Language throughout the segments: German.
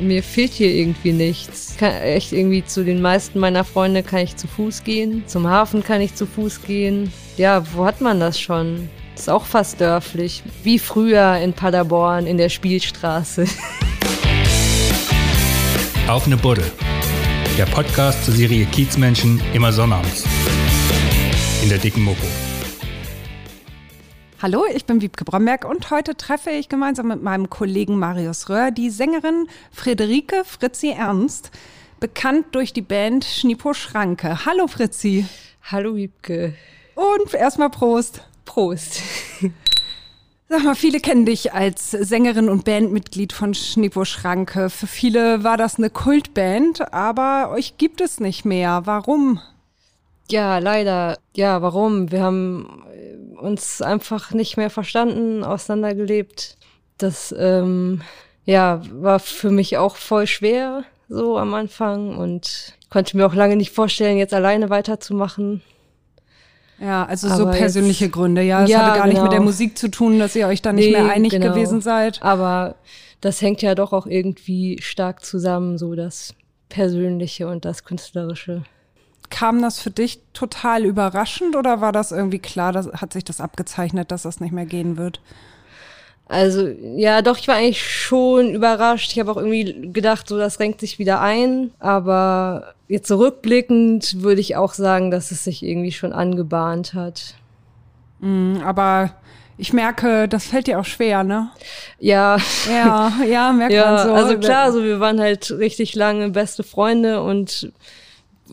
mir fehlt hier irgendwie nichts. Kann echt irgendwie zu den meisten meiner Freunde kann ich zu Fuß gehen. Zum Hafen kann ich zu Fuß gehen. Ja, wo hat man das schon? Ist auch fast dörflich. Wie früher in Paderborn in der Spielstraße. Auf eine Buddel. Der Podcast zur Serie Kiezmenschen immer sonnabends. In der dicken Mopo. Hallo, ich bin Wiebke Bromberg und heute treffe ich gemeinsam mit meinem Kollegen Marius Röhr die Sängerin Friederike Fritzi Ernst, bekannt durch die Band Schnipo Schranke. Hallo Fritzi. Hallo Wiebke. Und erstmal Prost. Prost. Sag mal, viele kennen dich als Sängerin und Bandmitglied von Schnipo Schranke. Für viele war das eine Kultband, aber euch gibt es nicht mehr. Warum? Ja, leider. Ja, warum? Wir haben uns einfach nicht mehr verstanden, auseinandergelebt. Das ähm, ja, war für mich auch voll schwer so am Anfang und konnte mir auch lange nicht vorstellen, jetzt alleine weiterzumachen. Ja, also aber so persönliche jetzt, Gründe, ja. Es ja, hatte gar genau. nicht mit der genau. Musik zu tun, dass ihr euch da nicht nee, mehr einig genau. gewesen seid. Aber das hängt ja doch auch irgendwie stark zusammen, so das Persönliche und das Künstlerische. Kam das für dich total überraschend oder war das irgendwie klar, dass, hat sich das abgezeichnet, dass das nicht mehr gehen wird? Also ja, doch, ich war eigentlich schon überrascht. Ich habe auch irgendwie gedacht, so das renkt sich wieder ein. Aber jetzt zurückblickend würde ich auch sagen, dass es sich irgendwie schon angebahnt hat. Mm, aber ich merke, das fällt dir auch schwer, ne? Ja. Ja, ja, merkt ja, man so. Also klar, so wir waren halt richtig lange beste Freunde und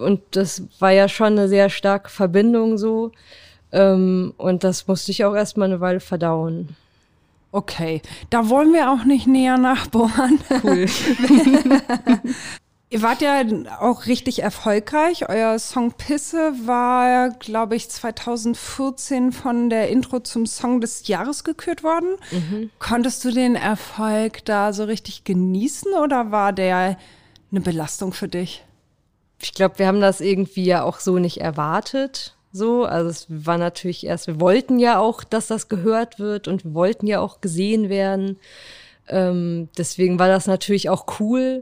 und das war ja schon eine sehr starke Verbindung so. Ähm, und das musste ich auch erstmal eine Weile verdauen. Okay, da wollen wir auch nicht näher nachbohren. Cool. Ihr wart ja auch richtig erfolgreich. Euer Song Pisse war, glaube ich, 2014 von der Intro zum Song des Jahres gekürt worden. Mhm. Konntest du den Erfolg da so richtig genießen oder war der eine Belastung für dich? Ich glaube, wir haben das irgendwie ja auch so nicht erwartet. So, also es war natürlich erst, wir wollten ja auch, dass das gehört wird und wir wollten ja auch gesehen werden. Ähm, deswegen war das natürlich auch cool.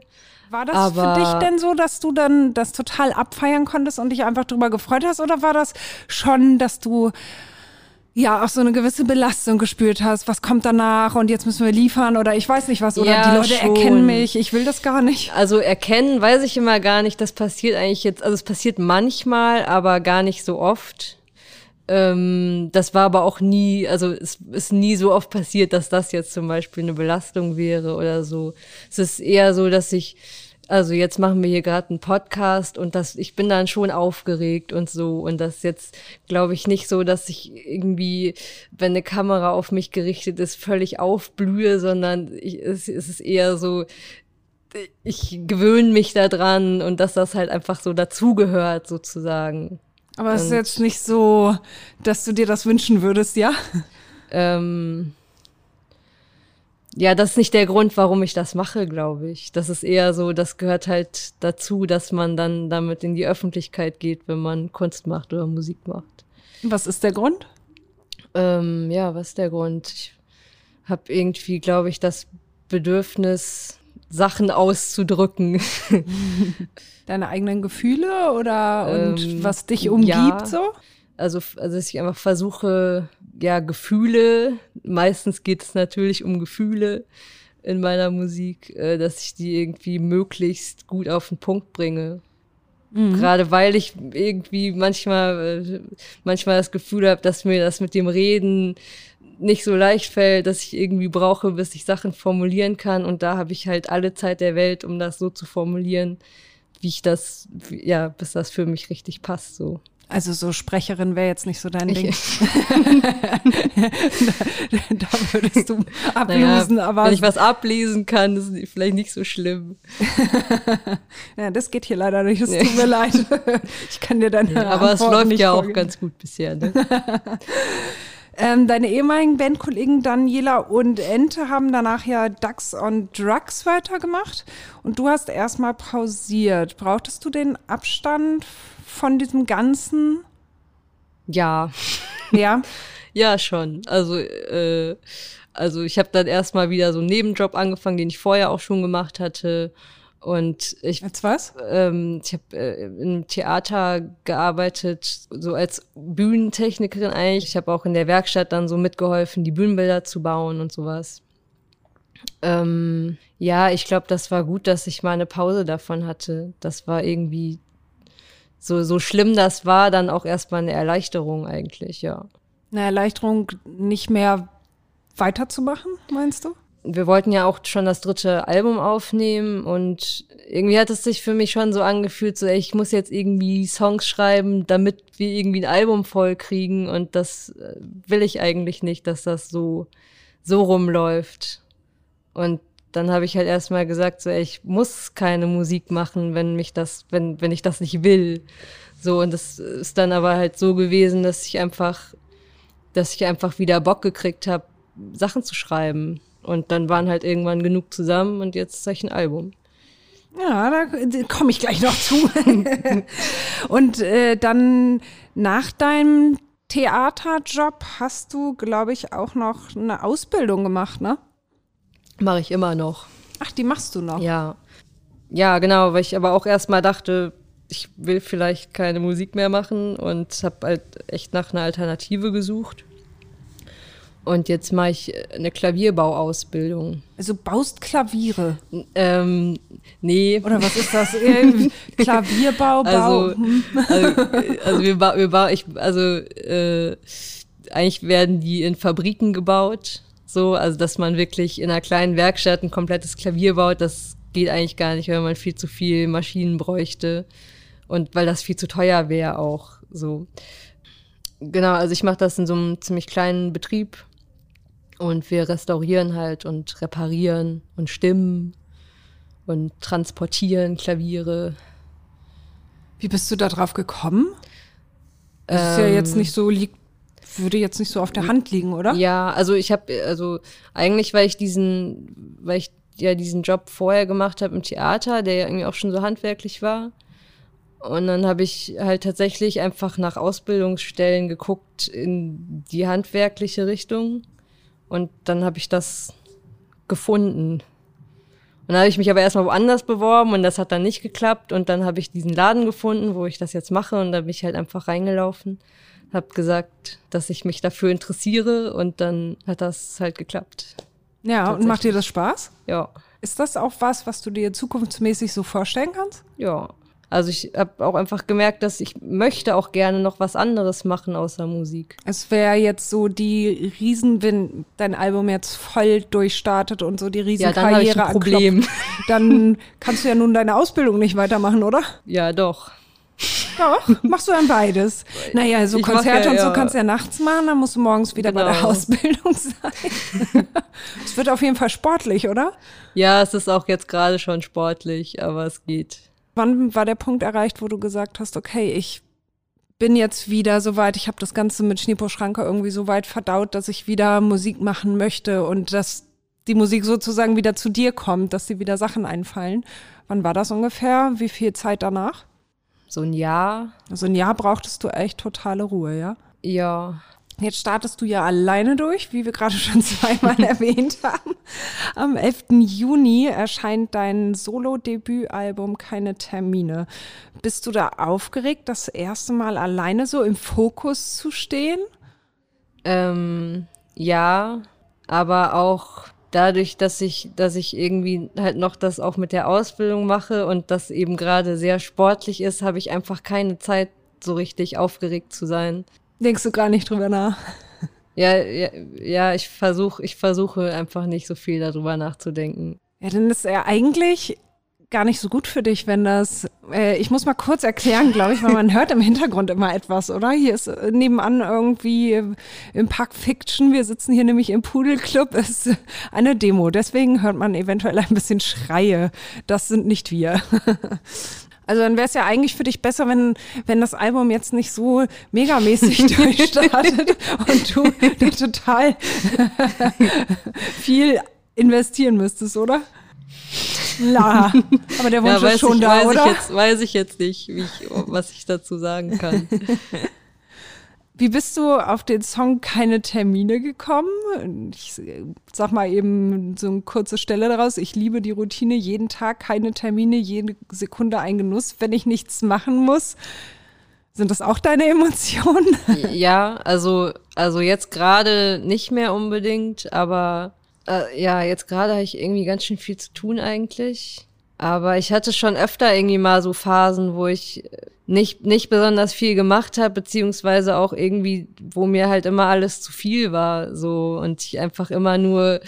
War das aber für dich denn so, dass du dann das total abfeiern konntest und dich einfach drüber gefreut hast? Oder war das schon, dass du ja auch so eine gewisse Belastung gespürt hast, was kommt danach und jetzt müssen wir liefern oder ich weiß nicht was oder ja, die Leute schon. erkennen mich, ich will das gar nicht. Also erkennen weiß ich immer gar nicht, das passiert eigentlich jetzt, also es passiert manchmal, aber gar nicht so oft. Ähm, das war aber auch nie, also es ist nie so oft passiert, dass das jetzt zum Beispiel eine Belastung wäre oder so. Es ist eher so, dass ich also jetzt machen wir hier gerade einen Podcast und das, ich bin dann schon aufgeregt und so. Und das jetzt, glaube ich, nicht so, dass ich irgendwie, wenn eine Kamera auf mich gerichtet ist, völlig aufblühe, sondern ich, es, es ist eher so, ich gewöhne mich da dran und dass das halt einfach so dazugehört, sozusagen. Aber es ist jetzt nicht so, dass du dir das wünschen würdest, ja? Ähm, ja, das ist nicht der Grund, warum ich das mache, glaube ich. Das ist eher so, das gehört halt dazu, dass man dann damit in die Öffentlichkeit geht, wenn man Kunst macht oder Musik macht. Was ist der Grund? Ähm, ja, was ist der Grund? Ich habe irgendwie, glaube ich, das Bedürfnis, Sachen auszudrücken. Deine eigenen Gefühle oder und ähm, was dich umgibt ja. so? Also, also dass ich einfach versuche, ja, Gefühle, meistens geht es natürlich um Gefühle in meiner Musik, äh, dass ich die irgendwie möglichst gut auf den Punkt bringe. Mhm. Gerade weil ich irgendwie manchmal, äh, manchmal das Gefühl habe, dass mir das mit dem Reden nicht so leicht fällt, dass ich irgendwie brauche, bis ich Sachen formulieren kann. Und da habe ich halt alle Zeit der Welt, um das so zu formulieren, wie ich das, ja, bis das für mich richtig passt, so. Also so Sprecherin wäre jetzt nicht so dein Ding. da, da, würdest du ablesen, naja, aber. Wenn ich was ablesen kann, ist vielleicht nicht so schlimm. ja, das geht hier leider nicht, es tut mir leid. Ich kann dir dann. Ja, aber es läuft ja auch ganz gut bisher, ne? Ähm, deine ehemaligen Bandkollegen Daniela und Ente haben danach ja Ducks on Drugs weitergemacht und du hast erstmal pausiert. Brauchtest du den Abstand von diesem Ganzen? Ja. Ja. ja, schon. Also, äh, also ich habe dann erstmal wieder so einen Nebenjob angefangen, den ich vorher auch schon gemacht hatte. Und ich, Als was? ähm, ich habe äh, im Theater gearbeitet, so als Bühnentechnikerin eigentlich. Ich habe auch in der Werkstatt dann so mitgeholfen, die Bühnenbilder zu bauen und sowas. Ähm, ja, ich glaube, das war gut, dass ich mal eine Pause davon hatte. Das war irgendwie so, so schlimm das war, dann auch erstmal eine Erleichterung eigentlich, ja. Eine Erleichterung, nicht mehr weiterzumachen, meinst du? wir wollten ja auch schon das dritte Album aufnehmen und irgendwie hat es sich für mich schon so angefühlt, so ey, ich muss jetzt irgendwie Songs schreiben, damit wir irgendwie ein Album voll kriegen und das äh, will ich eigentlich nicht, dass das so so rumläuft. Und dann habe ich halt erstmal gesagt, so ey, ich muss keine Musik machen, wenn mich das, wenn wenn ich das nicht will. So und das ist dann aber halt so gewesen, dass ich einfach dass ich einfach wieder Bock gekriegt habe, Sachen zu schreiben. Und dann waren halt irgendwann genug zusammen und jetzt zeige ich ein Album. Ja, da komme ich gleich noch zu. und äh, dann nach deinem Theaterjob hast du, glaube ich, auch noch eine Ausbildung gemacht, ne? Mache ich immer noch. Ach, die machst du noch? Ja. Ja, genau, weil ich aber auch erstmal dachte, ich will vielleicht keine Musik mehr machen und habe halt echt nach einer Alternative gesucht. Und jetzt mache ich eine Klavierbauausbildung. Also baust Klaviere. Ähm, nee. Oder was ist das? Klavierbau, Bau. Also, also, also wir, ba wir bauen, ich, also äh, eigentlich werden die in Fabriken gebaut. So, also dass man wirklich in einer kleinen Werkstatt ein komplettes Klavier baut, das geht eigentlich gar nicht, weil man viel zu viel Maschinen bräuchte und weil das viel zu teuer wäre auch so. Genau, also ich mache das in so einem ziemlich kleinen Betrieb und wir restaurieren halt und reparieren und stimmen und transportieren Klaviere. Wie bist du da drauf gekommen? Das ist ja jetzt Ähm, nicht so, liegt, würde jetzt nicht so auf der Hand liegen, oder? Ja, also ich habe, also eigentlich, weil ich diesen, weil ich ja diesen Job vorher gemacht habe im Theater, der ja irgendwie auch schon so handwerklich war. Und dann habe ich halt tatsächlich einfach nach Ausbildungsstellen geguckt in die handwerkliche Richtung. Und dann habe ich das gefunden. Und dann habe ich mich aber erstmal woanders beworben und das hat dann nicht geklappt. Und dann habe ich diesen Laden gefunden, wo ich das jetzt mache. Und da bin ich halt einfach reingelaufen, habe gesagt, dass ich mich dafür interessiere. Und dann hat das halt geklappt. Ja, und macht dir das Spaß? Ja, Ist das auch was, was du dir zukunftsmäßig so vorstellen kannst? ja. Also ich habe auch einfach gemerkt, dass ich möchte auch gerne noch was anderes machen außer Musik. Es wäre jetzt so die Riesen, wenn dein Album jetzt voll durchstartet und so die Ja, dann Riesenkarriere Problem. anklopft, dann kannst du ja nun deine Ausbildung nicht weitermachen, oder? Ja, doch. Doch, machst du dann beides. Naja, so Ich Konzerte ja, und so kannst du ja nachts machen, dann musst du morgens wieder bei der Genau. Ausbildung sein. Es wird auf jeden Fall sportlich, oder? Ja, es ist auch jetzt gerade schon sportlich, aber es geht. Wann war der Punkt erreicht, wo du gesagt hast, okay, ich bin jetzt wieder so weit, ich habe das Ganze mit Schniepo Schranke irgendwie so weit verdaut, dass ich wieder Musik machen möchte und dass die Musik sozusagen wieder zu dir kommt, dass dir wieder Sachen einfallen. Wann war das ungefähr? Wie viel Zeit danach? So ein Jahr. Also ein Jahr brauchtest du echt totale Ruhe, ja? Ja. Jetzt startest du ja alleine durch, wie wir gerade schon zweimal erwähnt haben. Am 11. Juni erscheint dein Solo-Debütalbum Keine Termine. Bist du da aufgeregt, das erste Mal alleine so im Fokus zu stehen? Ähm, ja, aber auch dadurch, dass ich, dass ich irgendwie halt noch das auch mit der Ausbildung mache und das eben gerade sehr sportlich ist, habe ich einfach keine Zeit, so richtig aufgeregt zu sein. Denkst du gar nicht drüber nach? Ja, ja, ja ich versuche, ich versuche einfach nicht so viel darüber nachzudenken. Ja, dann ist er eigentlich gar nicht so gut für dich, wenn das. Äh, ich muss mal kurz erklären, glaube ich, weil man hört im Hintergrund immer etwas, oder? Hier ist äh, nebenan irgendwie im Park Fiction. Wir sitzen hier nämlich im Pudelclub. Ist eine Demo. Deswegen hört man eventuell ein bisschen Schreie. Das sind nicht wir. Also dann wäre es ja eigentlich für dich besser, wenn, wenn das Album jetzt nicht so megamäßig durchstartet und du da total viel investieren müsstest, oder? La. Aber der Wunsch ja, weiß ist schon ich, da, weiß oder? Ich jetzt, weiß ich jetzt nicht, ich, was ich dazu sagen kann. Wie bist du auf den Song Keine Termine gekommen? Ich sag mal eben so eine kurze Stelle daraus. Ich liebe die Routine, jeden Tag keine Termine, jede Sekunde ein Genuss, wenn ich nichts machen muss. Sind das auch deine Emotionen? Ja, also, also jetzt gerade nicht mehr unbedingt, aber äh, ja, jetzt gerade habe ich irgendwie ganz schön viel zu tun eigentlich. Aber ich hatte schon öfter irgendwie mal so Phasen, wo ich nicht, nicht besonders viel gemacht habe, beziehungsweise auch irgendwie, wo mir halt immer alles zu viel war, so und ich einfach immer nur,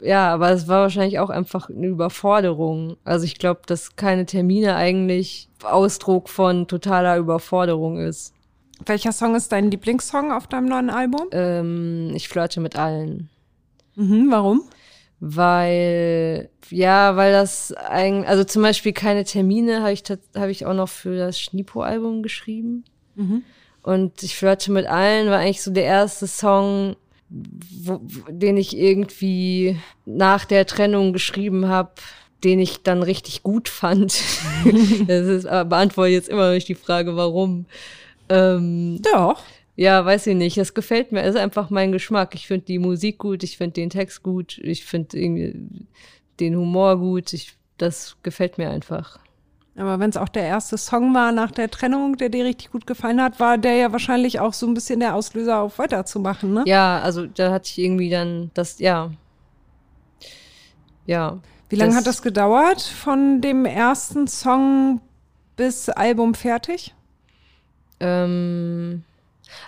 ja, aber es war wahrscheinlich auch einfach eine Überforderung. Also ich glaube, dass keine Termine eigentlich Ausdruck von totaler Überforderung ist. Welcher Song ist dein Lieblingssong auf deinem neuen Album? Ähm, ich flirte mit allen. Mhm, warum? weil ja, weil das eigentlich, also zum Beispiel keine Termine habe ich habe ich auch noch für das Schnipo-Album geschrieben mhm. und ich flirte mit allen war eigentlich so der erste Song, wo, den ich irgendwie nach der Trennung geschrieben habe, den ich dann richtig gut fand. das ist, aber beantworte jetzt immer noch nicht die Frage, warum. Ähm, Doch. Ja, weiß ich nicht. Es gefällt mir. Es ist einfach mein Geschmack. Ich finde die Musik gut, ich finde den Text gut, ich finde den Humor gut. Ich, das gefällt mir einfach. Aber wenn es auch der erste Song war nach der Trennung, der dir richtig gut gefallen hat, war der ja wahrscheinlich auch so ein bisschen der Auslöser, auf weiterzumachen, ne? Ja, also da hatte ich irgendwie dann das, ja. Ja. Wie lange hat das gedauert von dem ersten Song bis Album fertig? Ähm,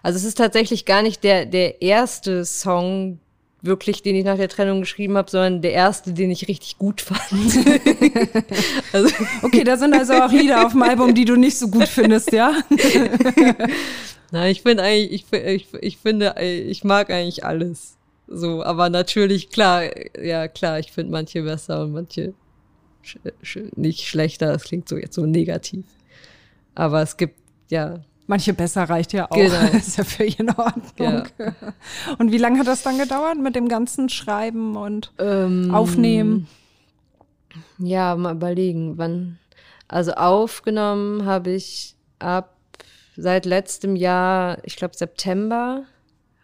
also es ist tatsächlich gar nicht der, der erste Song, wirklich, den ich nach der Trennung geschrieben habe, sondern der erste, den ich richtig gut fand. also okay, da sind also auch Lieder auf dem Album, die du nicht so gut findest, ja? Nein, ich finde eigentlich, ich, ich, ich finde, ich mag eigentlich alles. So, aber natürlich, klar, ja, klar, ich finde manche besser und manche sch sch nicht schlechter. Das klingt so jetzt so negativ. Aber es gibt, ja, Manche besser reicht ja auch. Genau. ist ja für in Ordnung. Ja. Und wie lange hat das dann gedauert mit dem ganzen Schreiben und ähm, Aufnehmen? Ja, mal überlegen, wann. Also aufgenommen habe ich ab seit letztem Jahr, ich glaube September,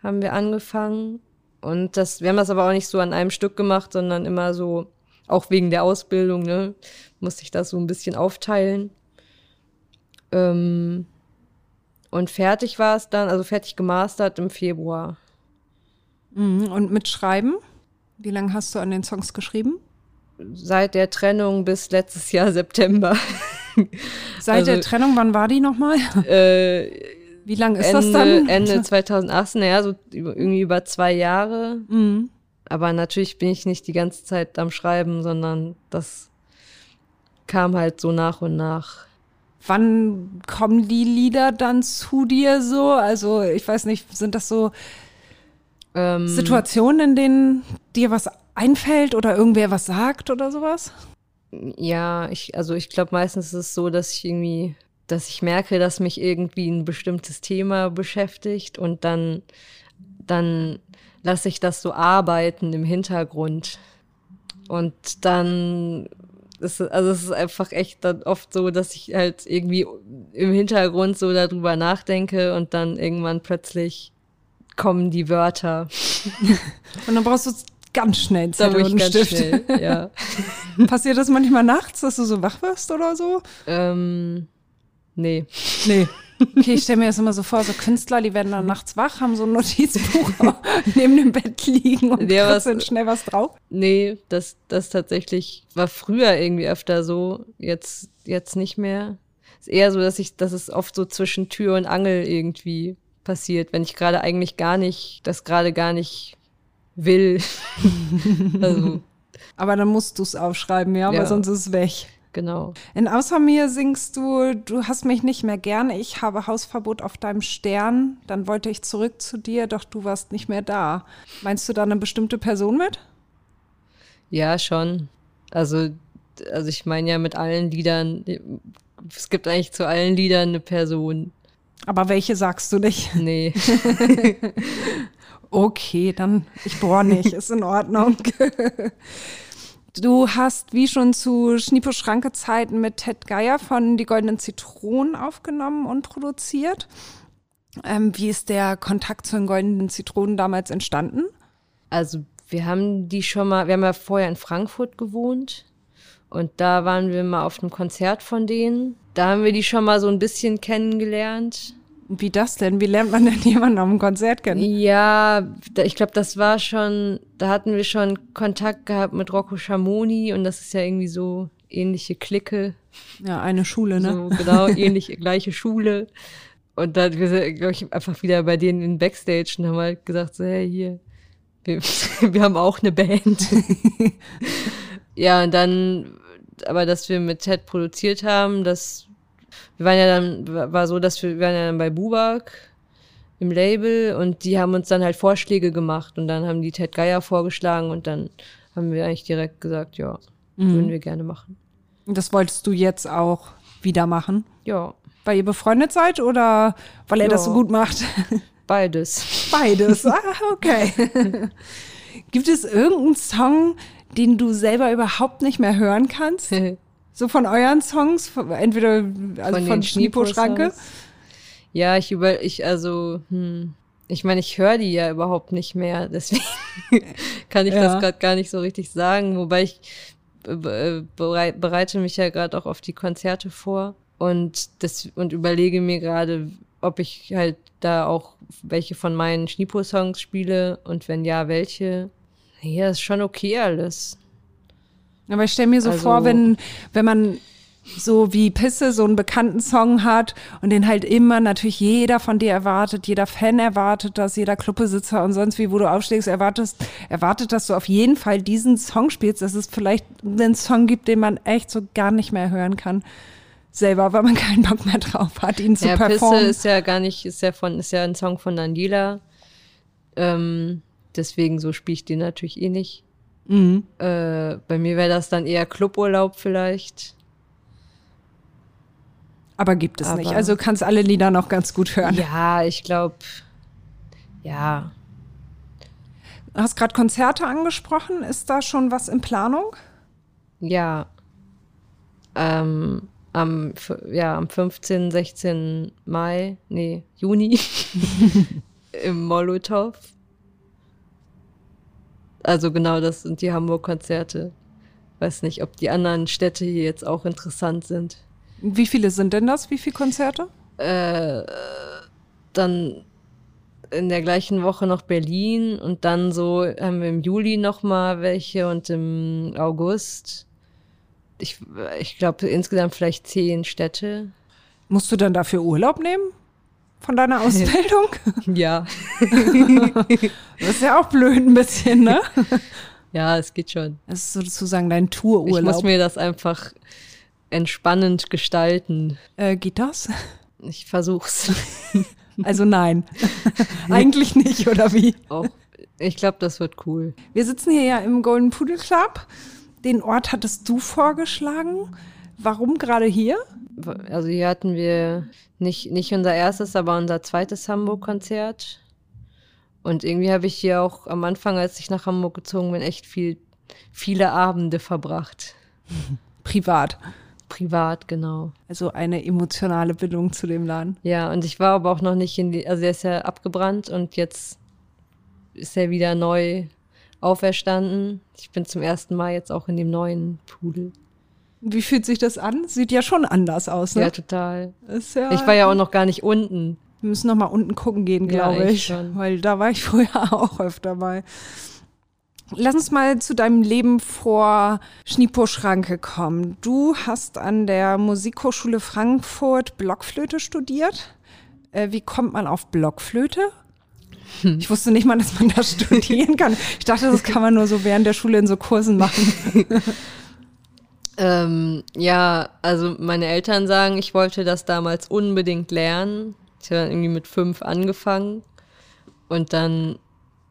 haben wir angefangen. Und das, wir haben das aber auch nicht so an einem Stück gemacht, sondern immer so, auch wegen der Ausbildung, ne, musste ich das so ein bisschen aufteilen. Ähm, und fertig war es dann, also fertig gemastert im Februar. Mhm. Und mit Schreiben? Wie lange hast du an den Songs geschrieben? Seit der Trennung bis letztes Jahr September. Seit also, der Trennung, wann war die nochmal? Äh, Wie lange ist Ende, das dann? Ende 2018, naja, so irgendwie über zwei Jahre. Mhm. Aber natürlich bin ich nicht die ganze Zeit am Schreiben, sondern das kam halt so nach und nach. Wann kommen die Lieder dann zu dir so? Also ich weiß nicht, sind das so ähm, Situationen, in denen dir was einfällt oder irgendwer was sagt oder sowas? Ja, ich, also ich glaube meistens ist es so, dass ich irgendwie, dass ich merke, dass mich irgendwie ein bestimmtes Thema beschäftigt und dann, dann lasse ich das so arbeiten im Hintergrund. Und dann es, also es ist einfach echt dann oft so, dass ich halt irgendwie im Hintergrund so darüber nachdenke und dann irgendwann plötzlich kommen die Wörter. und dann brauchst du ganz schnell Zettel und Stift. Schnell, ja. Passiert das manchmal nachts, dass du so wach wirst oder so? Ähm, nee. Nee. Okay, ich stelle mir das immer so vor, so Künstler, die werden dann nachts wach, haben so ein Notizbuch neben dem Bett liegen und ja, sind schnell was drauf. Nee, das, das tatsächlich war früher irgendwie öfter so, jetzt, jetzt nicht mehr. Ist eher so, dass ich, dass es oft so zwischen Tür und Angel irgendwie passiert, wenn ich gerade eigentlich gar nicht, das gerade gar nicht will. also. Aber dann musst du es aufschreiben, ja, ja, weil sonst ist es weg. Genau. In Außer mir singst du, du hast mich nicht mehr gern, ich habe Hausverbot auf deinem Stern, dann wollte ich zurück zu dir, doch du warst nicht mehr da. Meinst du da eine bestimmte Person mit? Ja, schon. Also, also ich meine ja mit allen Liedern, es gibt eigentlich zu allen Liedern eine Person. Aber welche sagst du nicht? Nee. okay, dann ich bohr nicht, ist in Ordnung. Du hast, wie schon zu Schniepo Schranke Zeiten mit Ted Geier von Die Goldenen Zitronen aufgenommen und produziert. Ähm, wie ist der Kontakt zu den goldenen Zitronen damals entstanden? Also wir haben die schon mal, wir haben ja vorher in Frankfurt gewohnt und da waren wir mal auf einem Konzert von denen. Da haben wir die schon mal so ein bisschen kennengelernt. Wie das denn? Wie lernt man denn jemanden auf einem Konzert kennen? Ja, ich glaube, das war schon, da hatten wir schon Kontakt gehabt mit Rocco Schamoni und das ist ja irgendwie so ähnliche Clique. Ja, eine Schule, ne? So, genau, ähnliche, gleiche Schule. Und dann, glaube ich, einfach wieder bei denen in Backstage und haben halt gesagt, so, hey, hier, wir, wir haben auch eine Band. ja, und dann, aber dass wir mit Ted produziert haben, das, wir waren ja dann, war so, dass wir, wir waren ja dann bei Bubak im Label und die haben uns dann halt Vorschläge gemacht und dann haben die Ted Geier vorgeschlagen und dann haben wir eigentlich direkt gesagt, ja, mhm. würden wir gerne machen. Das wolltest du jetzt auch wieder machen? Ja. Weil ihr befreundet seid oder weil er ja. das so gut macht? Beides. Beides. Ah, okay. Gibt es irgendeinen Song, den du selber überhaupt nicht mehr hören kannst? so von euren Songs, entweder also von, von Schniepo-Schranke? Ja, ich über, ich also, hm, ich meine, ich höre die ja überhaupt nicht mehr, deswegen kann ich ja. das gerade gar nicht so richtig sagen. Wobei ich äh, bereite mich ja gerade auch auf die Konzerte vor und das und überlege mir gerade, ob ich halt da auch welche von meinen Schnipo-Songs spiele und wenn ja, welche. Ja, ist schon okay alles. Aber ich stelle mir so also, vor, wenn, wenn man so wie Pisse so einen bekannten Song hat und den halt immer natürlich jeder von dir erwartet, jeder Fan erwartet das, jeder Clubbesitzer und sonst wie, wo du aufschlägst, erwartest, erwartet, dass du auf jeden Fall diesen Song spielst, dass es vielleicht einen Song gibt, den man echt so gar nicht mehr hören kann selber, weil man keinen Bock mehr drauf hat, ihn zu ja, performen. Pisse ist ja gar nicht, ist ja von, ist ja ein Song von Daniela. Ähm, deswegen so spiele ich den natürlich eh nicht. Mhm. Äh, bei mir wäre das dann eher Cluburlaub vielleicht. Aber gibt es Aber, nicht. Also kannst alle Lieder noch ganz gut hören. Ja, ich glaube, ja. Du hast gerade Konzerte angesprochen. Ist da schon was in Planung? Ja. Ähm, am, ja, am 15., 16. Mai, nee, Juni im Molotow. Also genau, das sind die Hamburg-Konzerte. Weiß nicht, ob die anderen Städte hier jetzt auch interessant sind. Wie viele sind denn das? Wie viele Konzerte? Äh, dann in der gleichen Woche noch Berlin und dann so haben wir im Juli noch mal welche und im August. Ich, ich glaube insgesamt vielleicht zehn Städte. Musst du dann dafür Urlaub nehmen? Von deiner Ausbildung? ja. das ist ja auch blöd ein bisschen, ne? Ja, es geht schon. Das ist sozusagen dein Toururlaub. Ich muss mir das einfach entspannend gestalten. Äh, geht das? Ich versuch's. Also nein. Eigentlich nicht, oder wie? Auch. Ich glaube, das wird cool. Wir sitzen hier ja im Golden Pudel Club. Den Ort hattest du vorgeschlagen. Warum gerade hier? Also hier hatten wir nicht, nicht unser erstes, aber unser zweites Hamburg-Konzert. Und irgendwie habe ich hier auch am Anfang, als ich nach Hamburg gezogen bin, echt viel, viele Abende verbracht. Privat. Privat, genau. Also eine emotionale Bindung zu dem Laden. Ja, und ich war aber auch noch nicht in die, also er ist ja abgebrannt und jetzt ist er wieder neu auferstanden. Ich bin zum ersten Mal jetzt auch in dem neuen Pudel. Wie fühlt sich das an? Sieht ja schon anders aus, ne? Ja, total. Ja ich war ja auch noch gar nicht unten. Wir müssen noch mal unten gucken gehen, glaube ja, ich. Schon. Weil da war ich früher auch öfter mal. Lass uns mal zu deinem Leben vor Schniepo-Schranke kommen. Du hast an der Musikhochschule Frankfurt Blockflöte studiert. Äh, wie kommt man auf Blockflöte? Hm. Ich wusste nicht mal, dass man das studieren kann. Ich dachte, das kann man nur so während der Schule in so Kursen machen. ähm, ja, also meine Eltern sagen, ich wollte das damals unbedingt lernen. Ich habe irgendwie mit fünf angefangen. Und dann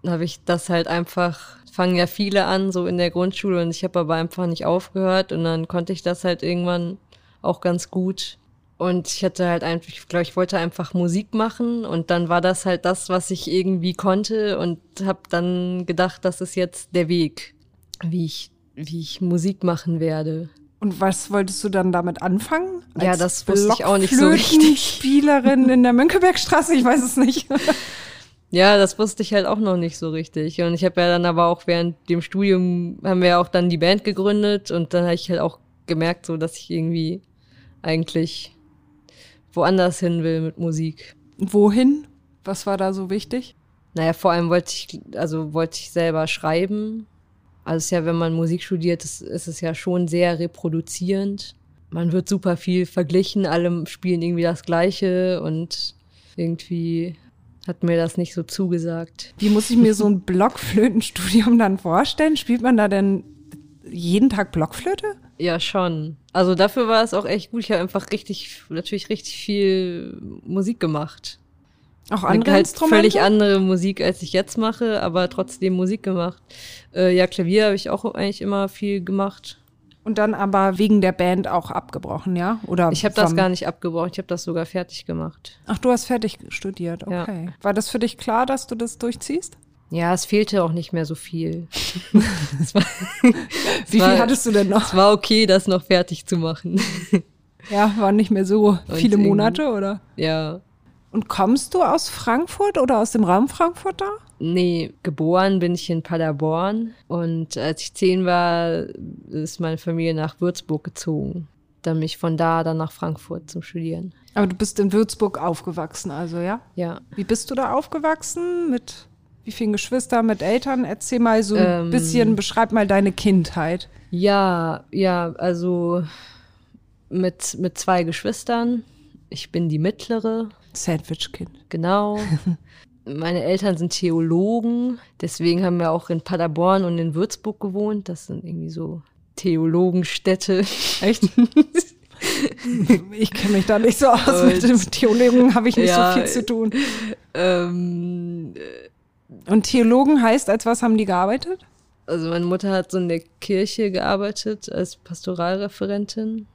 habe ich das halt einfach fangen ja viele an, so in der Grundschule. Und ich habe aber einfach nicht aufgehört. Und dann konnte ich das halt irgendwann auch ganz gut. Und ich hatte halt einfach, ich glaube, ich wollte einfach Musik machen. Und dann war das halt das, was ich irgendwie konnte. Und habe dann gedacht, das ist jetzt der Weg, wie ich, wie ich Musik machen werde. Und was wolltest du dann damit anfangen? Ja, das wusste ich auch nicht so richtig. Spielerin in der Mönckebergstraße, ich weiß es nicht. Ja, das wusste ich halt auch noch nicht so richtig. Und ich habe ja dann aber auch während dem Studium haben wir ja auch dann die Band gegründet und dann habe ich halt auch gemerkt, so dass ich irgendwie eigentlich woanders hin will mit Musik. Wohin? Was war da so wichtig? Naja, vor allem wollte ich, also wollte ich selber schreiben. Also es ist ja, wenn man Musik studiert, ist, ist es ja schon sehr reproduzierend. Man wird super viel verglichen, alle spielen irgendwie das Gleiche und irgendwie hat mir das nicht so zugesagt. Wie muss ich mir so ein Blockflötenstudium dann vorstellen? Spielt man da denn jeden Tag Blockflöte? Ja, schon. Also dafür war es auch echt gut. Ich habe einfach richtig, natürlich richtig viel Musik gemacht. Auch andere halt völlig andere Musik, als ich jetzt mache, aber trotzdem Musik gemacht. Äh, ja, Klavier habe ich auch eigentlich immer viel gemacht. Und dann aber wegen der Band auch abgebrochen, ja? Oder Ich habe das gar nicht abgebrochen, ich habe das sogar fertig gemacht. Ach, du hast fertig studiert, Ja. okay. War das für dich klar, dass du das durchziehst? Ja, es fehlte auch nicht mehr so viel. war, Wie war, viel hattest du denn noch? es war okay, das noch fertig zu machen. Ja, waren nicht mehr so viele Monate, oder? ja. Und kommst du aus Frankfurt oder aus dem Raum Frankfurt da? Nee, geboren bin ich in Paderborn und als ich zehn war, ist meine Familie nach Würzburg gezogen. Dann mich von da dann nach Frankfurt zum Studieren. Aber du bist in Würzburg aufgewachsen, also ja? Ja. Wie bist du da aufgewachsen? Mit wie vielen Geschwistern, mit Eltern? Erzähl mal so ein Ähm. bisschen, beschreib mal deine Kindheit. Ja, ja, also mit, mit zwei Geschwistern. Ich bin die mittlere, Sandwich-Kind. genau. Meine Eltern sind Theologen, deswegen haben wir auch in Paderborn und in Würzburg gewohnt. Das sind irgendwie so Theologenstädte. Echt? ich kenne mich da nicht so aus. Und- Mit dem Theologen habe ich nicht Ja, so viel zu tun. ähm, Und Theologen heißt, als was haben die gearbeitet? Also meine Mutter hat so in der Kirche gearbeitet als Pastoralreferentin.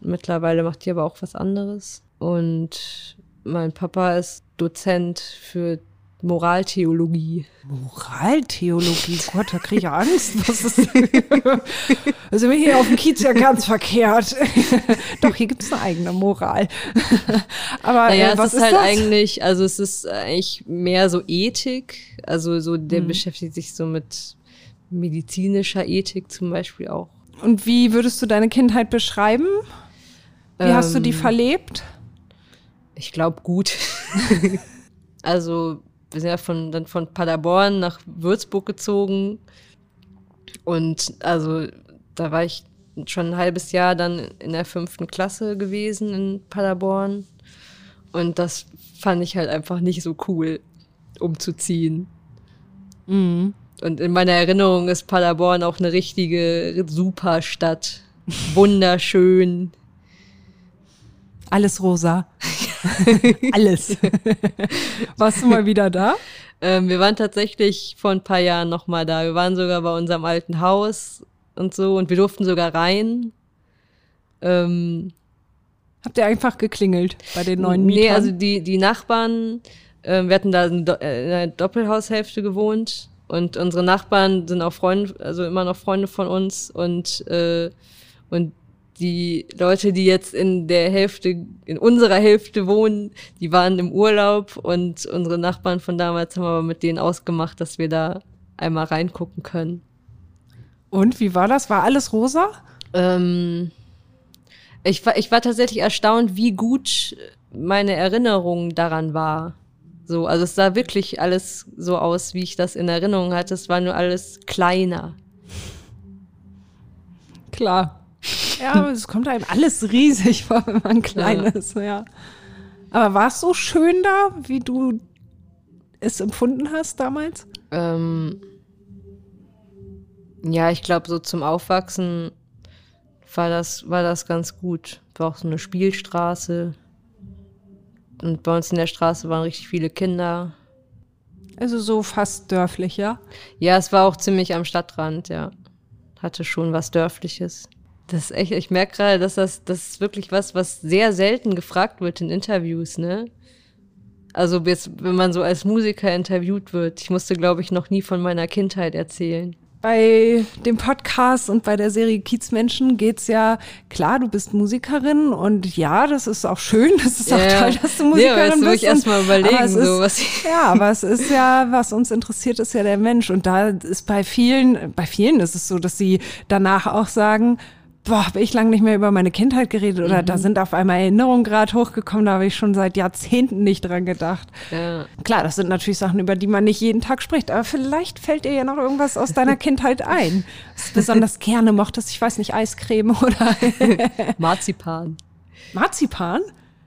Mittlerweile macht die aber auch was anderes. Und mein Papa ist Dozent für Moraltheologie. Moraltheologie, Gott, da kriege ich ja Angst. Was ist also wir hier auf dem Kiez ja ganz verkehrt. Doch, hier gibt es eine eigene Moral. Aber Naja, äh, was es ist, halt das? eigentlich, also es ist eigentlich mehr so Ethik. Also so, der Mhm. beschäftigt sich so mit medizinischer Ethik zum Beispiel auch. Und wie würdest du deine Kindheit beschreiben? Wie hast du die Ähm, verlebt? Ich glaube gut. also wir sind ja von, dann von Paderborn nach Würzburg gezogen und also da war ich schon ein halbes Jahr dann in der fünften Klasse gewesen in Paderborn und das fand ich halt einfach nicht so cool umzuziehen. Mhm. Und in meiner Erinnerung ist Paderborn auch eine richtige Superstadt. Wunderschön. Alles rosa. Alles. Warst du mal wieder da? Ähm, wir waren tatsächlich vor ein paar Jahren noch mal da. Wir waren sogar bei unserem alten Haus und so und wir durften sogar rein. Ähm, Habt ihr einfach geklingelt bei den neuen Mietern? nee, also die, die Nachbarn, ähm, wir hatten da in Do- äh, in einer Doppelhaushälfte gewohnt und unsere Nachbarn sind auch Freunde, also immer noch Freunde von uns und, äh, und die Leute, die jetzt in der Hälfte, in unserer Hälfte wohnen, die waren im Urlaub und unsere Nachbarn von damals haben aber mit denen ausgemacht, dass wir da einmal reingucken können. Und wie war das? War alles rosa? Ähm, ich, war, ich war tatsächlich erstaunt, wie gut meine Erinnerung daran war. So, also es sah wirklich alles so aus, wie ich das in Erinnerung hatte. Es war nur alles kleiner. Klar. Ja, aber es kommt einem alles riesig vor, wenn man klein Ja. ist, ja. Aber war es so schön da, wie du es empfunden hast damals? Ähm, ja, ich glaube, so zum Aufwachsen war das, war das ganz gut. War auch so eine Spielstraße. Und bei uns in der Straße waren richtig viele Kinder. Also so fast dörflich, ja? Ja, es war auch ziemlich am Stadtrand, ja. Hatte schon was Dörfliches. Das ist echt, ich merke gerade, dass das, das ist wirklich was, was sehr selten gefragt wird in Interviews, ne? Also jetzt, wenn man so als Musiker interviewt wird, ich musste, glaube ich, noch nie von meiner Kindheit erzählen. bei dem Podcast und bei der Serie Kiezmenschen geht's ja, klar, du bist Musikerin und ja, das ist auch schön, das ist auch Ja. toll, dass du Musikerin ja, bist. ich erst mal überlegen, aber so ist, was Ja, aber es ist ja, was uns interessiert, ist ja der Mensch. Und da ist bei vielen, bei vielen ist es so, dass sie danach auch sagen, boah, hab ich lange nicht mehr über meine Kindheit geredet oder Mhm. da sind auf einmal Erinnerungen gerade hochgekommen, da habe ich schon seit Jahrzehnten nicht dran gedacht. ja. Klar, das sind natürlich Sachen, über die man nicht jeden Tag spricht, aber vielleicht fällt dir ja noch irgendwas aus deiner Kindheit ein, was du besonders gerne mochtest. Ich weiß nicht, Eiscreme oder Marzipan. Marzipan?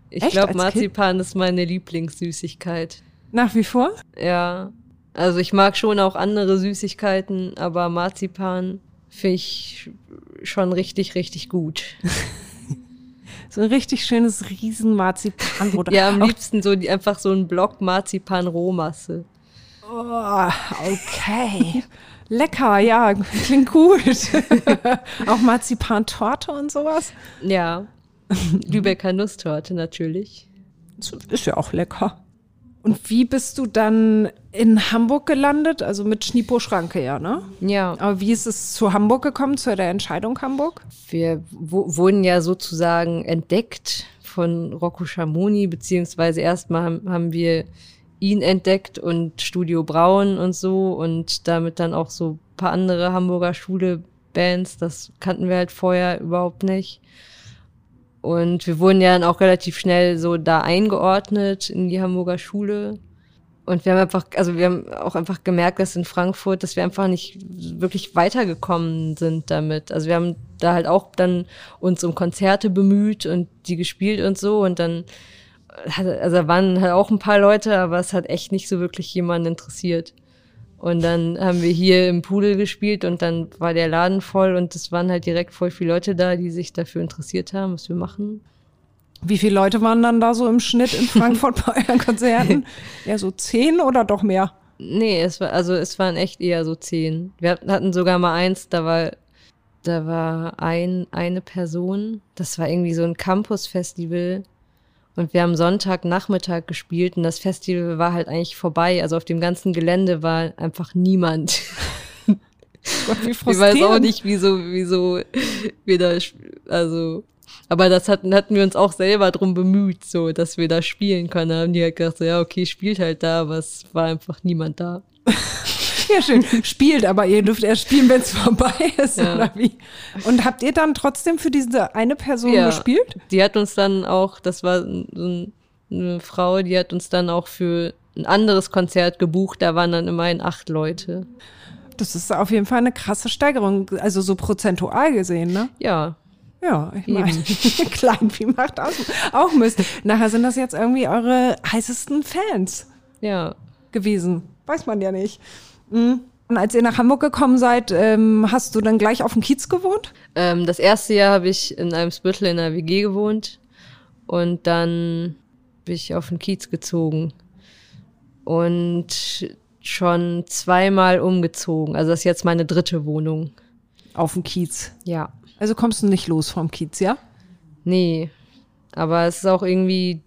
Ich glaube, Marzipan ist meine Lieblingssüßigkeit. Nach wie vor? Ja. Also ich mag schon auch andere Süßigkeiten, aber Marzipan finde ich schon richtig, richtig gut. So ein richtig schönes Riesen-Marzipanbrot. Ja, am liebsten so die, einfach so ein Block Marzipan-Rohmasse. Oh, okay. Lecker, ja, klingt gut. Auch Marzipantorte und sowas. Ja. Lübecker Nusstorte natürlich. Ist ja auch lecker. Und wie bist du dann in Hamburg gelandet? Also mit Schnipo Schranke, ja, ne? Ja. Aber wie ist es zu Hamburg gekommen, zu der Entscheidung Hamburg? Wir wurden ja sozusagen entdeckt von Rocco Schamoni, beziehungsweise erstmal haben, haben wir ihn entdeckt und Studio Braun und so und damit dann auch so ein paar andere Hamburger Schule-Bands. Das kannten wir halt vorher überhaupt nicht. Und wir wurden ja dann auch relativ schnell so da eingeordnet in die Hamburger Schule. Und wir haben einfach, also wir haben auch einfach gemerkt, dass in Frankfurt, dass wir einfach nicht wirklich weitergekommen sind damit. Also wir haben da halt auch dann uns um Konzerte bemüht und die gespielt und so und dann also da waren halt auch ein paar Leute, aber es hat echt nicht so wirklich jemanden interessiert. Und dann haben wir hier im Pudel gespielt und dann war der Laden voll und es waren halt direkt voll viele Leute da, die sich dafür interessiert haben, was wir machen. Wie viele Leute waren dann da so im Schnitt in Frankfurt bei euren Konzerten? Ja, so zehn oder doch mehr? Nee, es war, also es waren echt eher so zehn. Wir hatten- hatten sogar mal eins, da war, da war ein, eine Person, das war irgendwie so ein Campus-Festival. Und wir haben Sonntagnachmittag gespielt und das Festival war halt eigentlich vorbei. Also auf dem ganzen Gelände war einfach niemand. Gott, wie Ich weiß auch nicht, wieso, wieso wir da, also, aber das hatten, hatten wir uns auch selber drum bemüht, so, dass wir da spielen können. Da haben die halt gedacht, so, ja, okay, spielt halt da, aber es war einfach niemand da. Ja, schön. Spielt, aber ihr dürft erst spielen, wenn es vorbei ist, Ja. oder wie? Und habt ihr dann trotzdem für diese eine Person Ja. gespielt? Die hat uns dann auch, das war so ein- eine Frau, die hat uns dann auch für ein anderes Konzert gebucht, da waren dann immerhin acht Leute. Das ist auf jeden Fall eine krasse Steigerung, also so prozentual gesehen, ne? Ja, Ja, ich meine, Kleinvieh macht auch, auch Mist. Nachher sind das jetzt irgendwie eure heißesten Fans ja. gewesen. Weiß man ja nicht. Mhm. Und als ihr nach Hamburg gekommen seid, ähm, hast du dann gleich auf dem Kiez gewohnt? Ähm, das erste Jahr habe ich in einem Spüttel in einer WG gewohnt und dann bin ich auf den Kiez gezogen und schon zweimal umgezogen. Also das ist jetzt meine dritte Wohnung. Auf dem Kiez. Ja. Also kommst du nicht los vom Kiez, ja? Nee. Aber es ist auch irgendwie,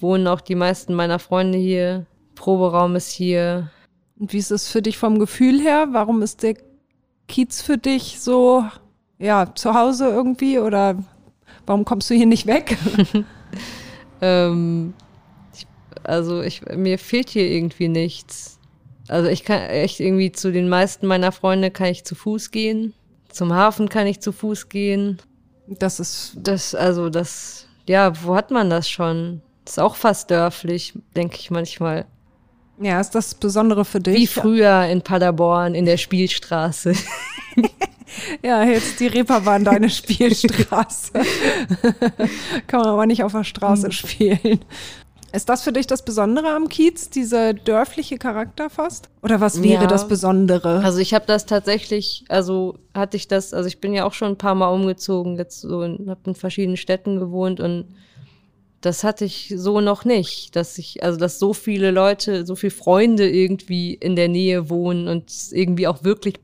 wohnen auch die meisten meiner Freunde hier. Proberaum ist hier. Und wie ist es für dich vom Gefühl her? Warum ist der Kiez für dich so, ja, zu Hause irgendwie? Oder warum kommst du hier nicht weg? Ähm, ich, also ich, mir fehlt hier irgendwie nichts. Also ich kann echt irgendwie zu den meisten meiner Freunde kann ich zu Fuß gehen. Zum Hafen kann ich zu Fuß gehen. Das ist, Das, also das, ja, wo hat man das schon? Das ist auch fast dörflich, denke ich manchmal. Ja, ist das Besondere für dich? Wie früher in Paderborn in der Spielstraße. Ja, jetzt die Reeperbahn deine Spielstraße. Kann man aber nicht auf der Straße spielen. Ist das für dich das Besondere am Kiez, dieser dörfliche Charakter fast? Oder was wäre Ja. das Besondere? Also ich habe das tatsächlich, also hatte ich das, also ich bin ja auch schon ein paar Mal umgezogen, jetzt so, in- hab in verschiedenen Städten gewohnt und das hatte ich so noch nicht, dass ich, also dass so viele Leute, so viele Freunde irgendwie in der Nähe wohnen und es irgendwie auch wirklich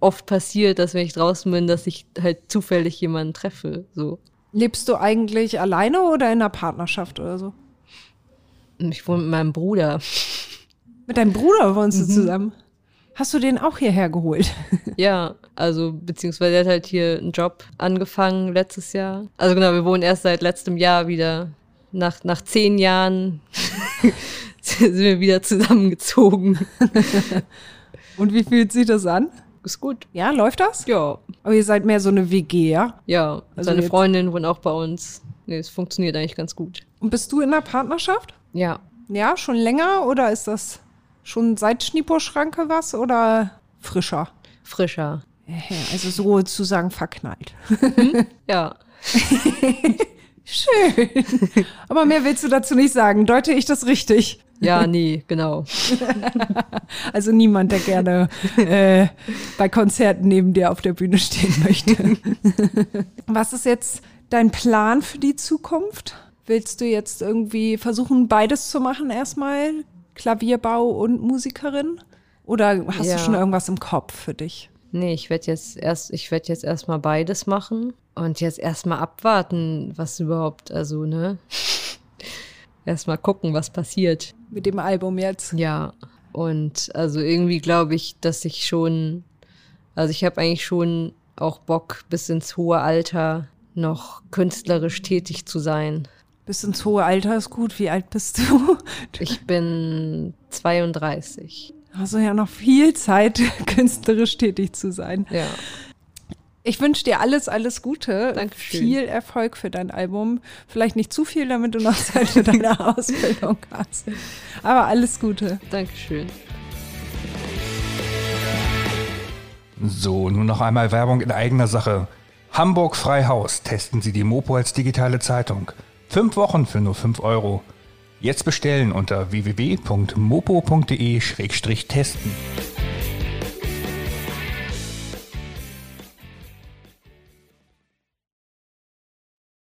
oft passiert, dass wenn ich draußen bin, dass ich halt zufällig jemanden treffe, so. Lebst du eigentlich alleine oder in einer Partnerschaft oder so? Ich wohne mit meinem Bruder. Mit deinem Bruder wohnst Mhm. du zusammen. Hast du den auch hierher geholt? Ja, also beziehungsweise er hat halt hier einen Job angefangen letztes Jahr. Also genau, wir wohnen erst seit letztem Jahr wieder. Nach, nach zehn Jahren sind wir wieder zusammengezogen. Und wie fühlt sich das an? Ist gut. Ja, läuft das? Ja, Aber ihr seid mehr so eine WG, ja? ja. Also Seine Freundin wohnt auch bei uns. Nee, es funktioniert eigentlich ganz gut. Und bist du in einer Partnerschaft? Ja. Ja, schon länger oder ist das schon seit Schniepo-Schranke was oder frischer? Frischer. Ja, also sozusagen verknallt. Ja. Schön. Aber mehr willst du dazu nicht sagen. Deute ich das richtig? Ja, nee, genau. Also niemand, der gerne äh, bei Konzerten neben dir auf der Bühne stehen möchte. Was ist jetzt dein Plan für die Zukunft? Willst du jetzt irgendwie versuchen, beides zu machen erstmal? Klavierbau und Musikerin? Oder hast Ja. du schon irgendwas im Kopf für dich? Nee, ich werde jetzt erst, ich werde jetzt erstmal beides machen und jetzt erstmal abwarten, was überhaupt, also, ne? Erstmal gucken, was passiert. Mit dem Album jetzt? Ja. Und also irgendwie glaube ich, dass ich schon, also ich habe eigentlich schon auch Bock, bis ins hohe Alter noch künstlerisch tätig zu sein. Bis ins hohe Alter ist gut. Wie alt bist du? Ich bin 32. Also ja noch viel Zeit, künstlerisch tätig zu sein. Ja. Ich wünsche dir alles, alles Gute. Dankeschön. Viel Erfolg für dein Album. Vielleicht nicht zu viel, damit du noch Zeit für deine Ausbildung hast. Aber alles Gute. Dankeschön. So, nun noch einmal Werbung in eigener Sache. Hamburg Freihaus testen Sie die Mopo als digitale Zeitung. Fünf Wochen für nur 5 Euro. Jetzt bestellen unter www.mopo.de-testen.